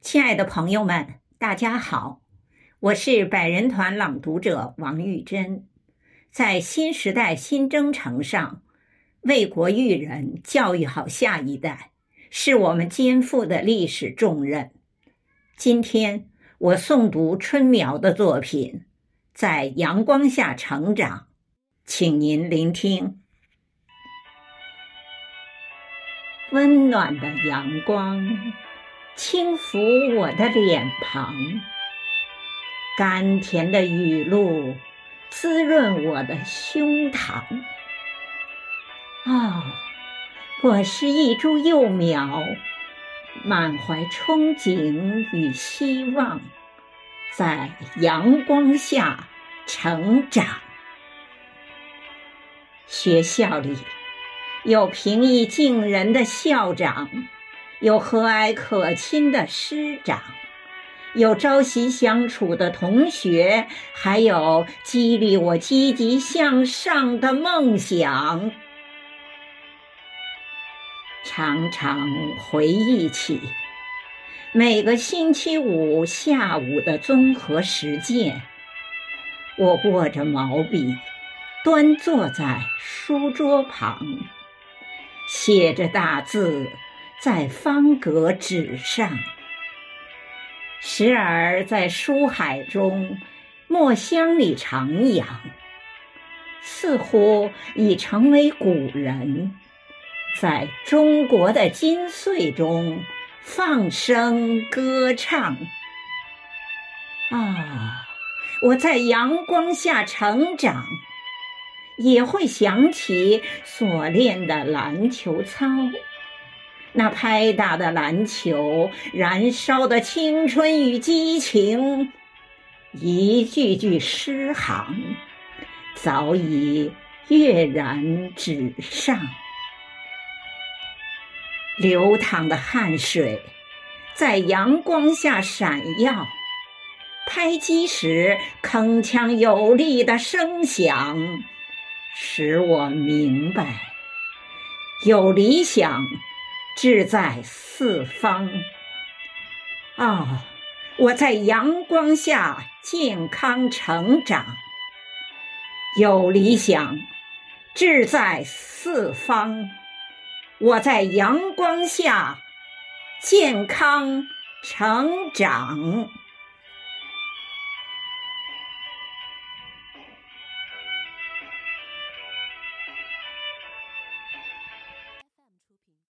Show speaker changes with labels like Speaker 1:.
Speaker 1: 亲爱的朋友们，大家好，我是百人团朗读者王玉珍。在新时代新征程上，为国育人、教育好下一代，是我们肩负的历史重任。今天我诵读春苗的作品《在阳光下成长》，请您聆听。温暖的阳光轻抚我的脸庞，甘甜的雨露滋润我的胸膛。哦，我是一株幼苗，满怀憧憬与希望，在阳光下成长。学校里。有平易近人的校长，有和蔼可亲的师长，有朝夕相处的同学，还有激励我积极向上的梦想。常常回忆起每个星期五下午的综合实践，我握着毛笔，端坐在书桌旁。写着大字在方格纸上，时而在书海中、墨香里徜徉，似乎已成为古人，在中国的金穗中放声歌唱。啊，我在阳光下成长。也会想起所练的篮球操，那拍打的篮球，燃烧的青春与激情，一句句诗行，早已跃然纸上。流淌的汗水，在阳光下闪耀，拍击时铿锵有力的声响。使我明白，有理想，志在四方。啊，我在阳光下健康成长。有理想，志在四方。我在阳光下健康成长。